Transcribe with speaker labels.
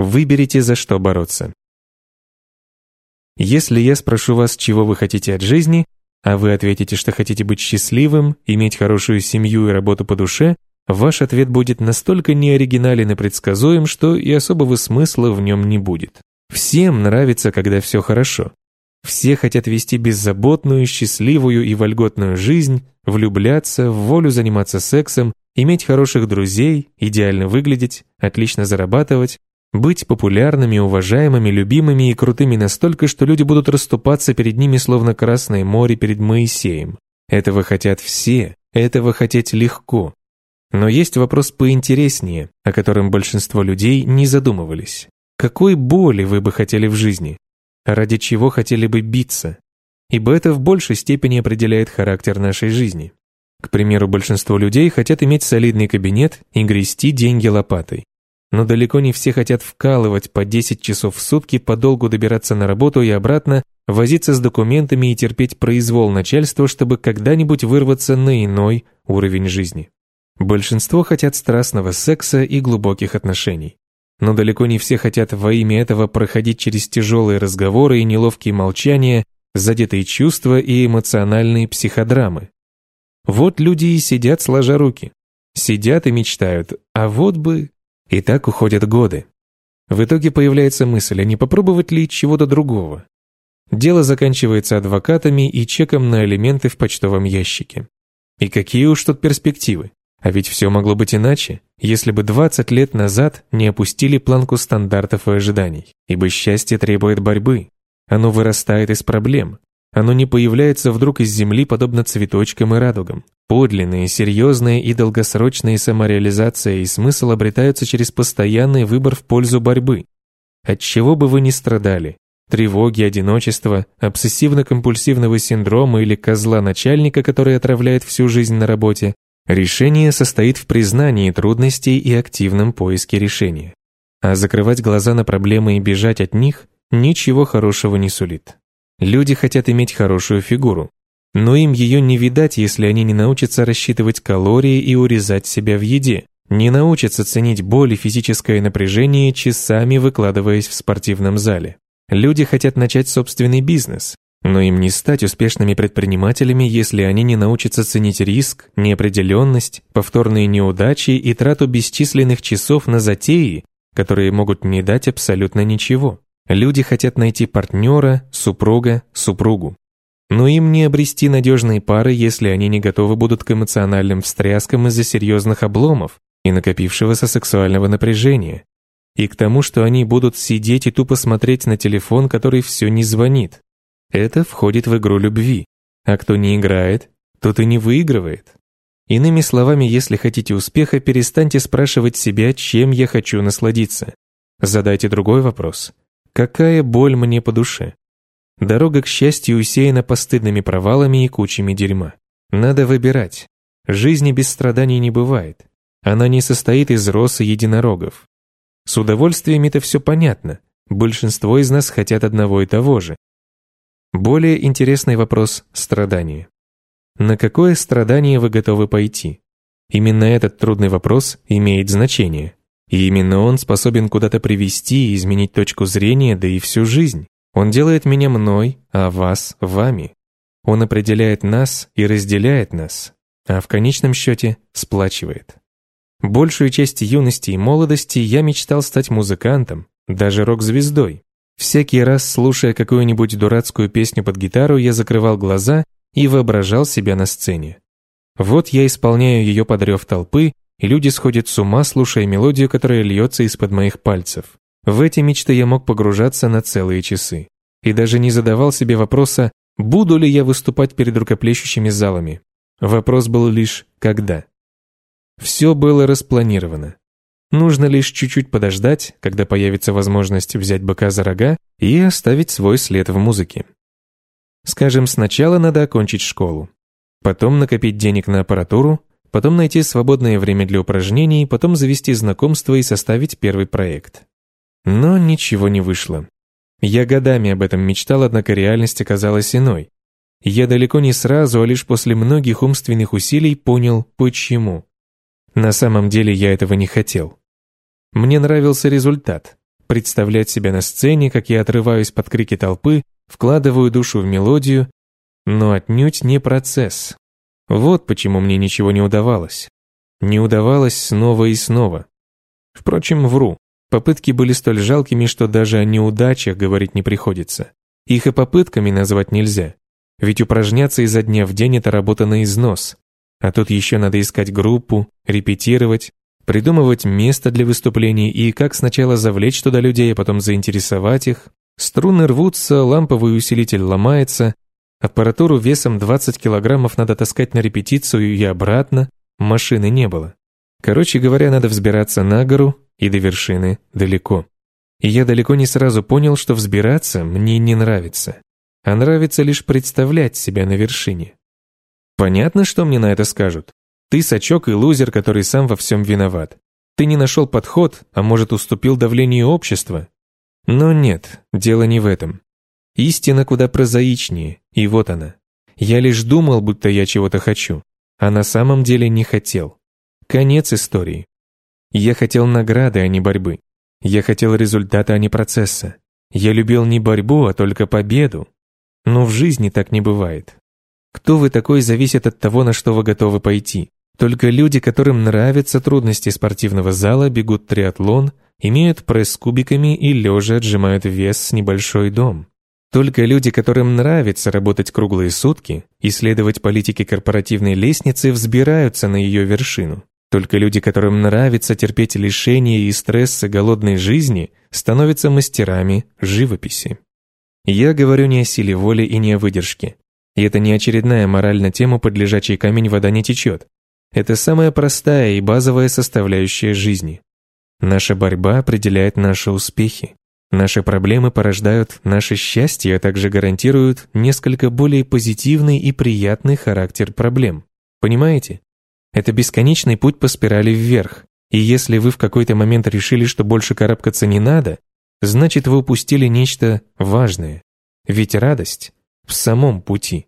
Speaker 1: Выберите, за что бороться. Если я спрошу вас, чего вы хотите от жизни, а вы ответите, что хотите быть счастливым, иметь хорошую семью и работу по душе, ваш ответ будет настолько неоригинален и предсказуем, что и особого смысла в нем не будет. Всем нравится, когда все хорошо. Все хотят вести беззаботную, счастливую и вольготную жизнь, влюбляться, в волю заниматься сексом, иметь хороших друзей, идеально выглядеть, отлично зарабатывать, быть популярными, уважаемыми, любимыми и крутыми настолько, что люди будут расступаться перед ними, словно Красное море перед Моисеем. Этого хотят все, этого хотеть легко. Но есть вопрос поинтереснее, о котором большинство людей не задумывались. Какой боли вы бы хотели в жизни? Ради чего хотели бы биться? Ибо это в большей степени определяет характер нашей жизни. К примеру, большинство людей хотят иметь солидный кабинет и грести деньги лопатой. Но далеко не все хотят вкалывать по 10 часов в сутки, подолгу добираться на работу и обратно, возиться с документами и терпеть произвол начальства, чтобы когда-нибудь вырваться на иной уровень жизни. Большинство хотят страстного секса и глубоких отношений. Но далеко не все хотят во имя этого проходить через тяжелые разговоры и неловкие молчания, задетые чувства и эмоциональные психодрамы. Вот люди и сидят сложа руки. Сидят и мечтают, а вот бы... И так уходят годы. В итоге появляется мысль, а не попробовать ли чего-то другого? Дело заканчивается адвокатами и чеком на элементы в почтовом ящике. И какие уж тут перспективы? А ведь все могло быть иначе, если бы 20 лет назад не опустили планку стандартов и ожиданий. Ибо счастье требует борьбы. Оно вырастает из проблем. Оно не появляется вдруг из земли, подобно цветочкам и радугам. Подлинные, серьезные и долгосрочные самореализация и смысл обретаются через постоянный выбор в пользу борьбы. От чего бы вы ни страдали, тревоги, одиночества, обсессивно-компульсивного синдрома или козла начальника, который отравляет всю жизнь на работе, Решение состоит в признании трудностей и активном поиске решения. А закрывать глаза на проблемы и бежать от них ничего хорошего не сулит. Люди хотят иметь хорошую фигуру, но им ее не видать, если они не научатся рассчитывать калории и урезать себя в еде, не научатся ценить боль и физическое напряжение, часами выкладываясь в спортивном зале. Люди хотят начать собственный бизнес, но им не стать успешными предпринимателями, если они не научатся ценить риск, неопределенность, повторные неудачи и трату бесчисленных часов на затеи, которые могут не дать абсолютно ничего. Люди хотят найти партнера, супруга, супругу. Но им не обрести надежные пары, если они не готовы будут к эмоциональным встряскам из-за серьезных обломов и накопившегося сексуального напряжения. И к тому, что они будут сидеть и тупо смотреть на телефон, который все не звонит. Это входит в игру любви. А кто не играет, тот и не выигрывает. Иными словами, если хотите успеха, перестаньте спрашивать себя, чем я хочу насладиться. Задайте другой вопрос. Какая боль мне по душе? Дорога к счастью усеяна постыдными провалами и кучами дерьма. Надо выбирать. Жизни без страданий не бывает. Она не состоит из роз и единорогов. С удовольствием это все понятно. Большинство из нас хотят одного и того же более интересный вопрос – страдания. На какое страдание вы готовы пойти? Именно этот трудный вопрос имеет значение. И именно он способен куда-то привести и изменить точку зрения, да и всю жизнь. Он делает меня мной, а вас – вами. Он определяет нас и разделяет нас, а в конечном счете сплачивает. Большую часть юности и молодости я мечтал стать музыкантом, даже рок-звездой. Всякий раз, слушая какую-нибудь дурацкую песню под гитару, я закрывал глаза и воображал себя на сцене. Вот я исполняю ее под рев толпы, и люди сходят с ума, слушая мелодию, которая льется из-под моих пальцев. В эти мечты я мог погружаться на целые часы. И даже не задавал себе вопроса, буду ли я выступать перед рукоплещущими залами. Вопрос был лишь «когда?». Все было распланировано. Нужно лишь чуть-чуть подождать, когда появится возможность взять быка за рога и оставить свой след в музыке. Скажем, сначала надо окончить школу, потом накопить денег на аппаратуру, потом найти свободное время для упражнений, потом завести знакомство и составить первый проект. Но ничего не вышло. Я годами об этом мечтал, однако реальность оказалась иной. Я далеко не сразу, а лишь после многих умственных усилий понял, почему. На самом деле я этого не хотел. Мне нравился результат. представлять себя на сцене, как я отрываюсь под крики толпы, вкладываю душу в мелодию, но отнюдь не процесс. Вот почему мне ничего не удавалось. Не удавалось снова и снова. Впрочем, вру. Попытки были столь жалкими, что даже о неудачах говорить не приходится. Их и попытками назвать нельзя. Ведь упражняться изо дня в день – это работа на износ. А тут еще надо искать группу, репетировать, придумывать место для выступлений и как сначала завлечь туда людей, а потом заинтересовать их. Струны рвутся, ламповый усилитель ломается, аппаратуру весом 20 килограммов надо таскать на репетицию и обратно, машины не было. Короче говоря, надо взбираться на гору, и до вершины далеко. И я далеко не сразу понял, что взбираться мне не нравится, а нравится лишь представлять себя на вершине. Понятно, что мне на это скажут. Ты сачок и лузер, который сам во всем виноват. Ты не нашел подход, а может уступил давлению общества. Но нет, дело не в этом. Истина куда прозаичнее, и вот она. Я лишь думал, будто я чего-то хочу, а на самом деле не хотел. Конец истории. Я хотел награды, а не борьбы. Я хотел результата, а не процесса. Я любил не борьбу, а только победу. Но в жизни так не бывает. Кто вы такой, зависит от того, на что вы готовы пойти. Только люди, которым нравятся трудности спортивного зала, бегут триатлон, имеют пресс с кубиками и лежа отжимают вес с небольшой дом. Только люди, которым нравится работать круглые сутки, исследовать политики корпоративной лестницы, взбираются на ее вершину. Только люди, которым нравится терпеть лишения и стрессы голодной жизни, становятся мастерами живописи. Я говорю не о силе воли и не о выдержке. И это не очередная мораль на тему «под лежачий камень вода не течет». Это самая простая и базовая составляющая жизни. Наша борьба определяет наши успехи. Наши проблемы порождают наше счастье, а также гарантируют несколько более позитивный и приятный характер проблем. Понимаете? Это бесконечный путь по спирали вверх. И если вы в какой-то момент решили, что больше карабкаться не надо, значит вы упустили нечто важное. Ведь радость в самом пути.